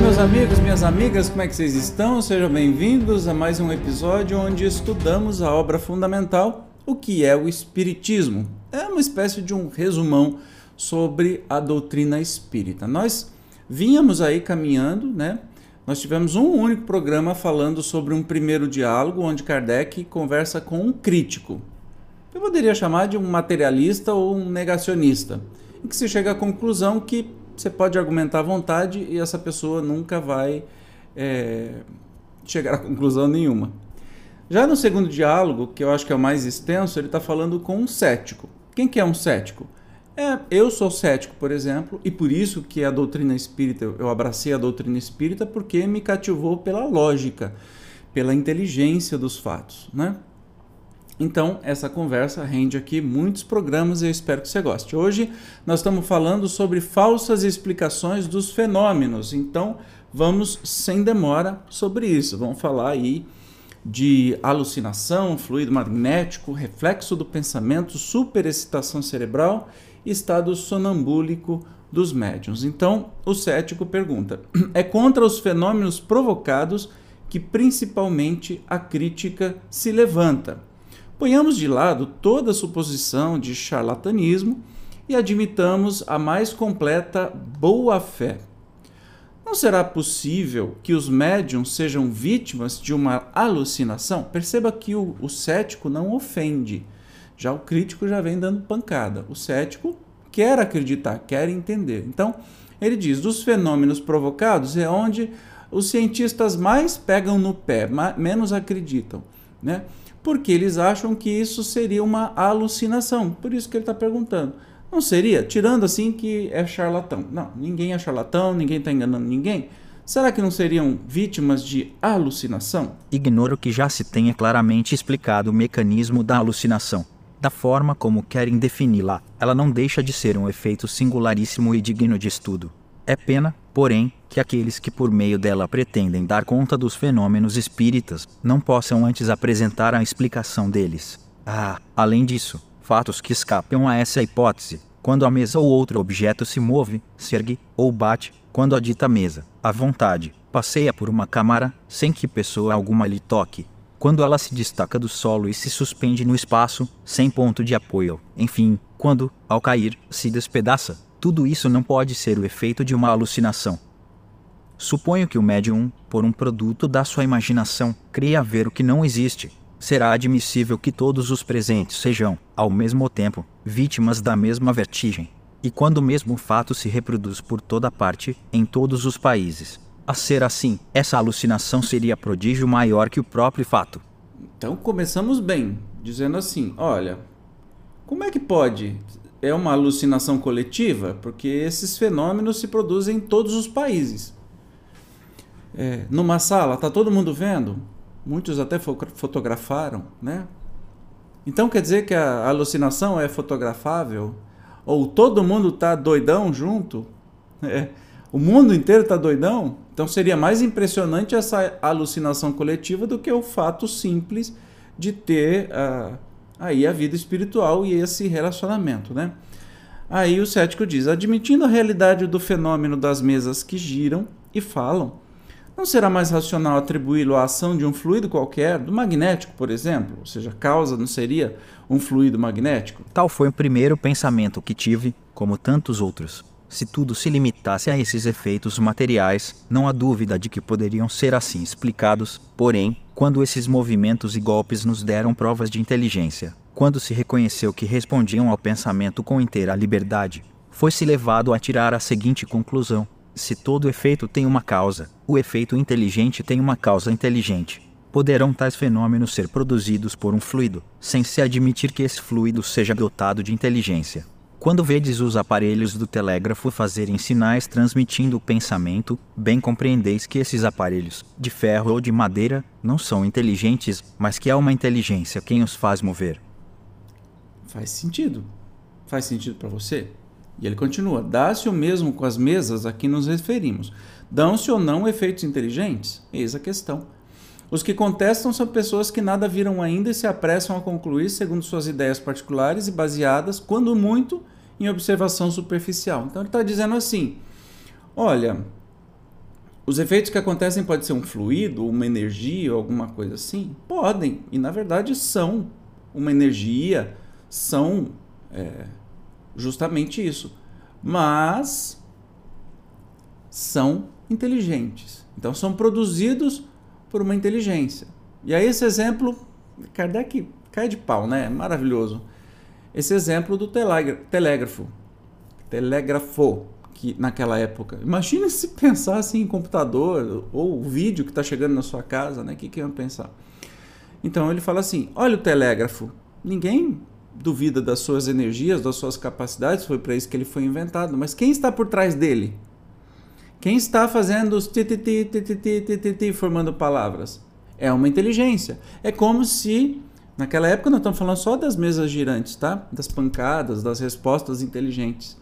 Meus amigos, minhas amigas, como é que vocês estão? Sejam bem-vindos a mais um episódio onde estudamos a obra fundamental, o que é o Espiritismo. É uma espécie de um resumão sobre a doutrina espírita. Nós vínhamos aí caminhando, né? Nós tivemos um único programa falando sobre um primeiro diálogo onde Kardec conversa com um crítico. Eu poderia chamar de um materialista ou um negacionista, em que se chega à conclusão que você pode argumentar à vontade e essa pessoa nunca vai é, chegar a conclusão nenhuma. Já no segundo diálogo, que eu acho que é o mais extenso, ele está falando com um cético. Quem que é um cético? É, eu sou cético, por exemplo, e por isso que a doutrina espírita, eu abracei a doutrina espírita porque me cativou pela lógica, pela inteligência dos fatos, né? Então, essa conversa rende aqui muitos programas e eu espero que você goste. Hoje nós estamos falando sobre falsas explicações dos fenômenos. Então, vamos sem demora sobre isso. Vamos falar aí de alucinação, fluido magnético, reflexo do pensamento, superexcitação cerebral e estado sonambúlico dos médiums. Então, o cético pergunta: é contra os fenômenos provocados que principalmente a crítica se levanta. Ponhamos de lado toda suposição de charlatanismo e admitamos a mais completa boa-fé. Não será possível que os médiums sejam vítimas de uma alucinação? Perceba que o, o cético não ofende, já o crítico já vem dando pancada. O cético quer acreditar, quer entender. Então, ele diz: dos fenômenos provocados é onde os cientistas mais pegam no pé, menos acreditam. Né? Porque eles acham que isso seria uma alucinação. Por isso que ele está perguntando. Não seria? Tirando assim que é charlatão. Não, ninguém é charlatão, ninguém está enganando ninguém. Será que não seriam vítimas de alucinação? Ignoro que já se tenha claramente explicado o mecanismo da alucinação. Da forma como querem defini-la, ela não deixa de ser um efeito singularíssimo e digno de estudo. É pena, porém, que aqueles que por meio dela pretendem dar conta dos fenômenos espíritas não possam antes apresentar a explicação deles. Ah, além disso, fatos que escapam a essa hipótese, quando a mesa ou outro objeto se move, se ergue ou bate, quando a dita mesa, à vontade, passeia por uma câmara, sem que pessoa alguma lhe toque, quando ela se destaca do solo e se suspende no espaço, sem ponto de apoio, enfim, quando, ao cair, se despedaça, tudo isso não pode ser o efeito de uma alucinação. Suponho que o médium, por um produto da sua imaginação, cria ver o que não existe. Será admissível que todos os presentes sejam, ao mesmo tempo, vítimas da mesma vertigem. E quando o mesmo fato se reproduz por toda parte, em todos os países. A ser assim, essa alucinação seria prodígio maior que o próprio fato. Então começamos bem, dizendo assim: olha, como é que pode é uma alucinação coletiva, porque esses fenômenos se produzem em todos os países. É, numa sala, está todo mundo vendo? Muitos até fotografaram, né? Então quer dizer que a alucinação é fotografável? Ou todo mundo está doidão junto? É, o mundo inteiro está doidão? Então seria mais impressionante essa alucinação coletiva do que o fato simples de ter. Uh, aí a vida espiritual e esse relacionamento, né? Aí o cético diz: admitindo a realidade do fenômeno das mesas que giram e falam, não será mais racional atribuí-lo à ação de um fluido qualquer, do magnético, por exemplo? Ou seja, a causa não seria um fluido magnético? Tal foi o primeiro pensamento que tive, como tantos outros. Se tudo se limitasse a esses efeitos materiais, não há dúvida de que poderiam ser assim explicados, porém, quando esses movimentos e golpes nos deram provas de inteligência, quando se reconheceu que respondiam ao pensamento com inteira liberdade, foi-se levado a tirar a seguinte conclusão: se todo efeito tem uma causa, o efeito inteligente tem uma causa inteligente. poderão tais fenômenos ser produzidos por um fluido, sem se admitir que esse fluido seja dotado de inteligência. Quando vedes os aparelhos do telégrafo fazerem sinais transmitindo o pensamento, bem compreendeis que esses aparelhos, de ferro ou de madeira, não são inteligentes, mas que há uma inteligência quem os faz mover. Faz sentido. Faz sentido para você? E ele continua: dá-se o mesmo com as mesas a que nos referimos. Dão-se ou não efeitos inteligentes? Eis a questão. Os que contestam são pessoas que nada viram ainda e se apressam a concluir segundo suas ideias particulares e baseadas, quando muito, em observação superficial. Então ele está dizendo assim: olha, os efeitos que acontecem podem ser um fluido, uma energia, alguma coisa assim? Podem, e na verdade são uma energia, são é, justamente isso. Mas são inteligentes. Então são produzidos por uma inteligência. E aí esse exemplo, Kardec cai de pau, né? Maravilhoso. Esse exemplo do telégrafo, telégrafo, que naquela época. Imagina se pensasse em computador ou o vídeo que está chegando na sua casa, né? O que, que iam pensar? Então ele fala assim: olha o telégrafo. Ninguém duvida das suas energias, das suas capacidades, foi para isso que ele foi inventado. Mas quem está por trás dele? Quem está fazendo os tititi, tititi, tititi, formando palavras? É uma inteligência. É como se, naquela época, nós estamos falando só das mesas girantes, tá? Das pancadas, das respostas inteligentes.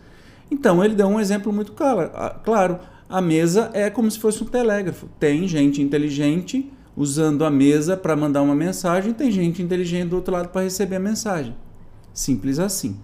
Então, ele deu um exemplo muito claro. A mesa é como se fosse um telégrafo. Tem gente inteligente usando a mesa para mandar uma mensagem, tem gente inteligente do outro lado para receber a mensagem. Simples assim.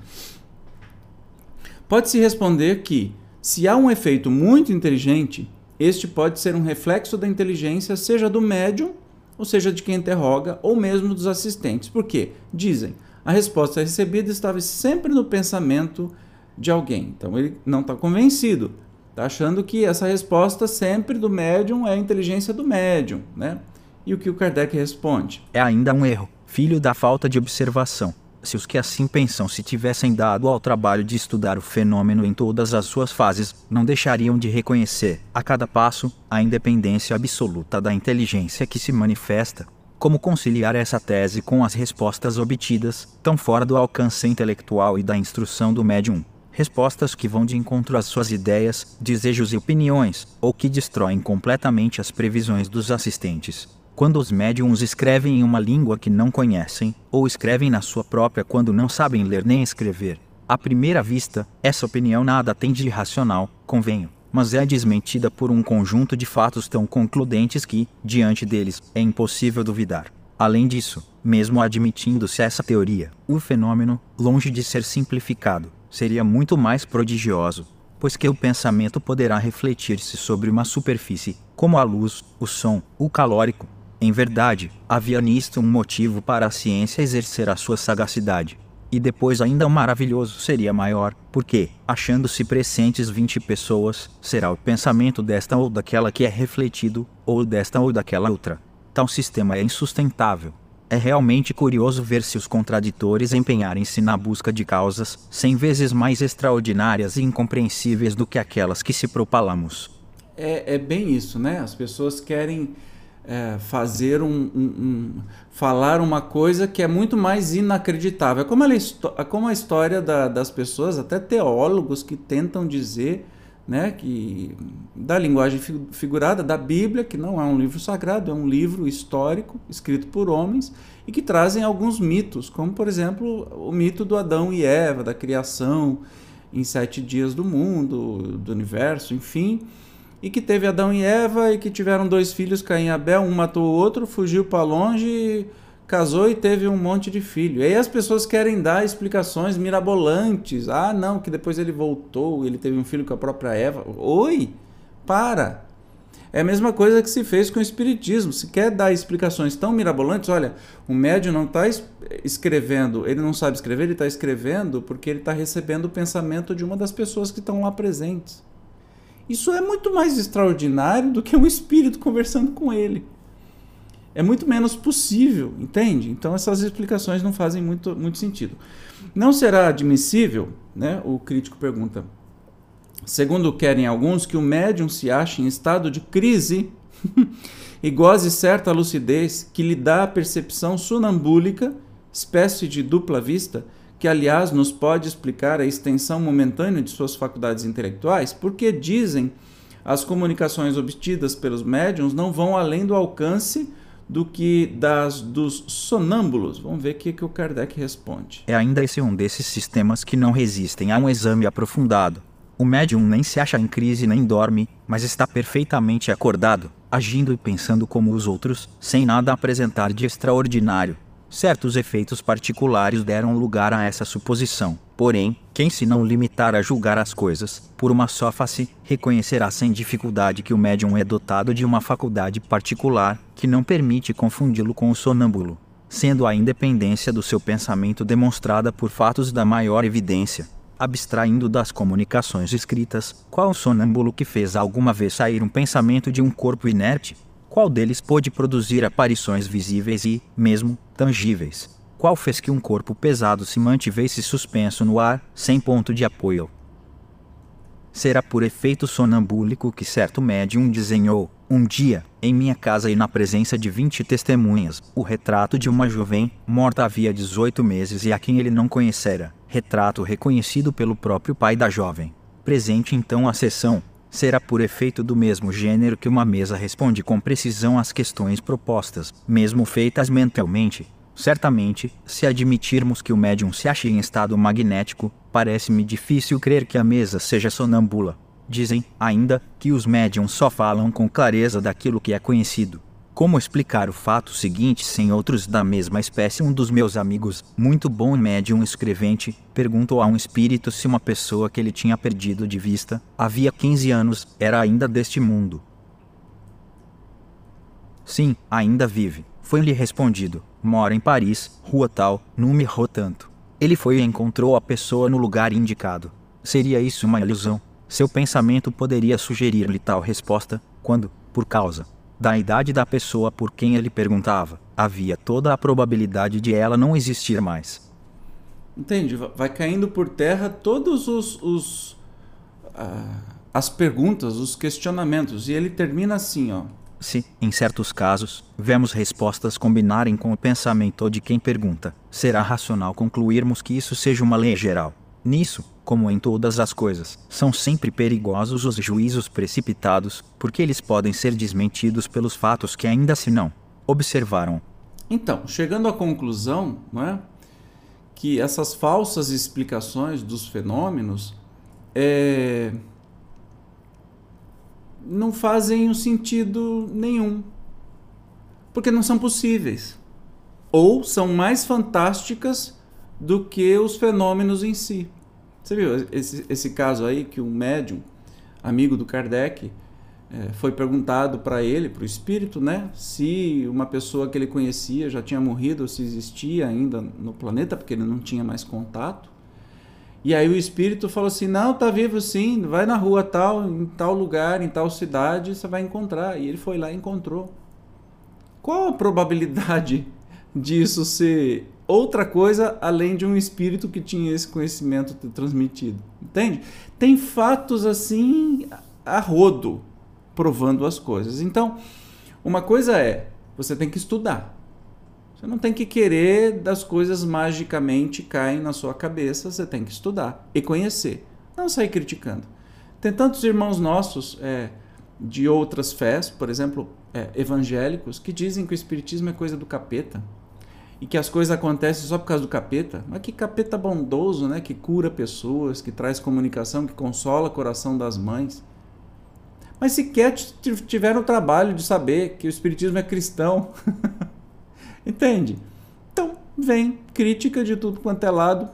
Pode-se responder que se há um efeito muito inteligente, este pode ser um reflexo da inteligência, seja do médium, ou seja de quem interroga, ou mesmo dos assistentes. Por quê? Dizem, a resposta recebida estava sempre no pensamento de alguém. Então ele não está convencido, está achando que essa resposta sempre do médium é a inteligência do médium, né? E o que o Kardec responde? É ainda um erro, filho da falta de observação se os que assim pensam se tivessem dado ao trabalho de estudar o fenômeno em todas as suas fases, não deixariam de reconhecer, a cada passo, a independência absoluta da inteligência que se manifesta. Como conciliar essa tese com as respostas obtidas, tão fora do alcance intelectual e da instrução do médium? Respostas que vão de encontro às suas ideias, desejos e opiniões, ou que destroem completamente as previsões dos assistentes. Quando os médiums escrevem em uma língua que não conhecem, ou escrevem na sua própria quando não sabem ler nem escrever, à primeira vista, essa opinião nada tem de irracional, convenho, mas é desmentida por um conjunto de fatos tão concludentes que, diante deles, é impossível duvidar. Além disso, mesmo admitindo-se essa teoria, o fenômeno, longe de ser simplificado, seria muito mais prodigioso, pois que o pensamento poderá refletir-se sobre uma superfície, como a luz, o som, o calórico, em verdade, havia nisto um motivo para a ciência exercer a sua sagacidade. E depois ainda o maravilhoso seria maior, porque, achando-se presentes vinte pessoas, será o pensamento desta ou daquela que é refletido, ou desta ou daquela outra. Tal sistema é insustentável. É realmente curioso ver se os contraditores empenharem-se na busca de causas cem vezes mais extraordinárias e incompreensíveis do que aquelas que se propalamos. É, é bem isso, né? As pessoas querem é, fazer um, um, um, falar uma coisa que é muito mais inacreditável. É como, ela, é como a história da, das pessoas, até teólogos que tentam dizer né, que da linguagem figurada da Bíblia, que não é um livro sagrado, é um livro histórico escrito por homens e que trazem alguns mitos, como por exemplo o mito do Adão e Eva, da criação em sete dias do mundo, do universo, enfim e que teve Adão e Eva e que tiveram dois filhos, Caim e Abel, um matou o outro, fugiu para longe, casou e teve um monte de filho. E aí as pessoas querem dar explicações mirabolantes. Ah, não, que depois ele voltou, ele teve um filho com a própria Eva. Oi, para. É a mesma coisa que se fez com o Espiritismo. Se quer dar explicações tão mirabolantes, olha, o médium não está escrevendo, ele não sabe escrever, ele está escrevendo porque ele está recebendo o pensamento de uma das pessoas que estão lá presentes. Isso é muito mais extraordinário do que um espírito conversando com ele. É muito menos possível, entende? Então essas explicações não fazem muito, muito sentido. Não será admissível, né? O crítico pergunta. Segundo querem alguns, que o médium se ache em estado de crise e goze certa lucidez que lhe dá a percepção sonambúlica, espécie de dupla vista, que aliás nos pode explicar a extensão momentânea de suas faculdades intelectuais, porque dizem as comunicações obtidas pelos médiums não vão além do alcance do que das dos sonâmbulos. Vamos ver o que, que o Kardec responde. É ainda esse um desses sistemas que não resistem a um exame aprofundado. O médium nem se acha em crise nem dorme, mas está perfeitamente acordado, agindo e pensando como os outros, sem nada apresentar de extraordinário. Certos efeitos particulares deram lugar a essa suposição. Porém, quem se não limitar a julgar as coisas por uma só face, reconhecerá sem dificuldade que o médium é dotado de uma faculdade particular que não permite confundi-lo com o sonâmbulo, sendo a independência do seu pensamento demonstrada por fatos da maior evidência. Abstraindo das comunicações escritas, qual sonâmbulo que fez alguma vez sair um pensamento de um corpo inerte? Qual deles pôde produzir aparições visíveis e, mesmo, tangíveis? Qual fez que um corpo pesado se mantivesse suspenso no ar, sem ponto de apoio? Será por efeito sonambúlico que certo médium desenhou, um dia, em minha casa e na presença de vinte testemunhas, o retrato de uma jovem, morta havia 18 meses e a quem ele não conhecera, retrato reconhecido pelo próprio pai da jovem. Presente então a sessão, será por efeito do mesmo gênero que uma mesa responde com precisão às questões propostas, mesmo feitas mentalmente. Certamente, se admitirmos que o médium se ache em estado magnético, parece-me difícil crer que a mesa seja sonambula. Dizem, ainda, que os médiums só falam com clareza daquilo que é conhecido. Como explicar o fato seguinte sem outros da mesma espécie? Um dos meus amigos, muito bom médium escrevente, perguntou a um espírito se uma pessoa que ele tinha perdido de vista, havia 15 anos, era ainda deste mundo. Sim, ainda vive. Foi-lhe respondido: mora em Paris, rua tal, número tanto. Ele foi e encontrou a pessoa no lugar indicado. Seria isso uma ilusão? Seu pensamento poderia sugerir-lhe tal resposta, quando, por causa da idade da pessoa por quem ele perguntava, havia toda a probabilidade de ela não existir mais. Entende? Vai caindo por terra todos os, os uh, as perguntas, os questionamentos, e ele termina assim, ó. Se, em certos casos, vemos respostas combinarem com o pensamento de quem pergunta, será racional concluirmos que isso seja uma lei geral. Nisso, como em todas as coisas, são sempre perigosos os juízos precipitados, porque eles podem ser desmentidos pelos fatos que ainda se não observaram. Então, chegando à conclusão, não é, que essas falsas explicações dos fenômenos é, não fazem um sentido nenhum, porque não são possíveis, ou são mais fantásticas do que os fenômenos em si. Você viu esse, esse caso aí que um médium, amigo do Kardec, é, foi perguntado para ele, para o espírito, né, se uma pessoa que ele conhecia já tinha morrido ou se existia ainda no planeta, porque ele não tinha mais contato. E aí o espírito falou assim: "Não, tá vivo sim, vai na rua tal, em tal lugar, em tal cidade, você vai encontrar". E ele foi lá e encontrou. Qual a probabilidade disso ser outra coisa além de um espírito que tinha esse conhecimento transmitido. Entende? Tem fatos assim a rodo provando as coisas. Então, uma coisa é, você tem que estudar. Você não tem que querer das coisas magicamente caem na sua cabeça, você tem que estudar e conhecer. Não sair criticando. Tem tantos irmãos nossos é, de outras fés, por exemplo, é, evangélicos, que dizem que o espiritismo é coisa do capeta e que as coisas acontecem só por causa do capeta. Mas que capeta bondoso, né? Que cura pessoas, que traz comunicação, que consola o coração das mães. Mas sequer tiveram o trabalho de saber que o Espiritismo é cristão. Entende? Então, vem crítica de tudo quanto é lado.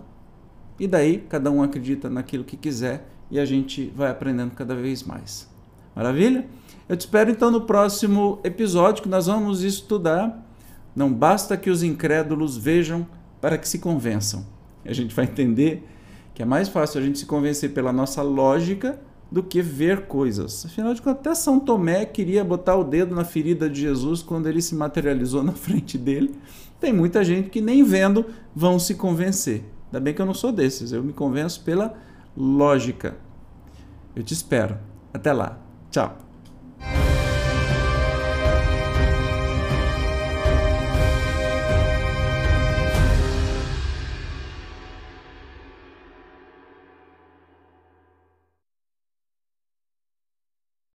E daí, cada um acredita naquilo que quiser e a gente vai aprendendo cada vez mais. Maravilha? Eu te espero então no próximo episódio que nós vamos estudar não basta que os incrédulos vejam para que se convençam. A gente vai entender que é mais fácil a gente se convencer pela nossa lógica do que ver coisas. Afinal de contas, até São Tomé queria botar o dedo na ferida de Jesus quando ele se materializou na frente dele. Tem muita gente que nem vendo vão se convencer. Ainda bem que eu não sou desses, eu me convenço pela lógica. Eu te espero. Até lá. Tchau.